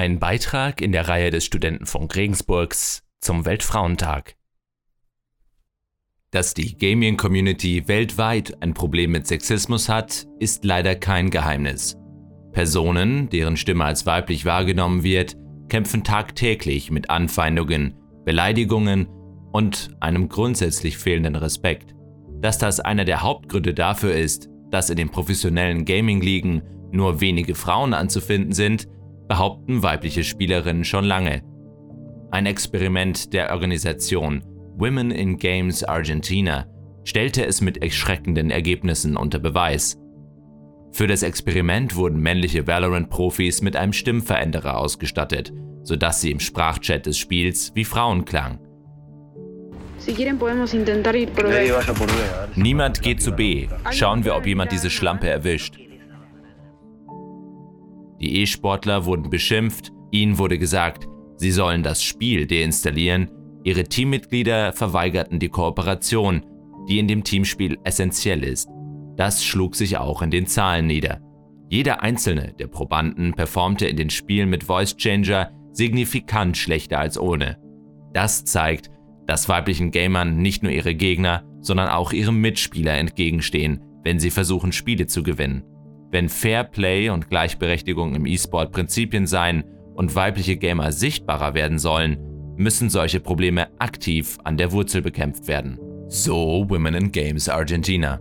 Ein Beitrag in der Reihe des Studentenfunk Regensburgs zum Weltfrauentag. Dass die Gaming-Community weltweit ein Problem mit Sexismus hat, ist leider kein Geheimnis. Personen, deren Stimme als weiblich wahrgenommen wird, kämpfen tagtäglich mit Anfeindungen, Beleidigungen und einem grundsätzlich fehlenden Respekt. Dass das einer der Hauptgründe dafür ist, dass in den professionellen Gaming-Ligen nur wenige Frauen anzufinden sind, behaupten weibliche Spielerinnen schon lange. Ein Experiment der Organisation Women in Games Argentina stellte es mit erschreckenden Ergebnissen unter Beweis. Für das Experiment wurden männliche Valorant-Profis mit einem Stimmveränderer ausgestattet, sodass sie im Sprachchat des Spiels wie Frauen klangen. Niemand geht zu B. Schauen wir, ob jemand diese Schlampe erwischt. Die E-Sportler wurden beschimpft, ihnen wurde gesagt, sie sollen das Spiel deinstallieren, ihre Teammitglieder verweigerten die Kooperation, die in dem Teamspiel essentiell ist. Das schlug sich auch in den Zahlen nieder. Jeder einzelne der Probanden performte in den Spielen mit Voice Changer signifikant schlechter als ohne. Das zeigt, dass weiblichen Gamern nicht nur ihre Gegner, sondern auch ihre Mitspieler entgegenstehen, wenn sie versuchen, Spiele zu gewinnen. Wenn Fair Play und Gleichberechtigung im E-Sport Prinzipien seien und weibliche Gamer sichtbarer werden sollen, müssen solche Probleme aktiv an der Wurzel bekämpft werden. So Women in Games Argentina.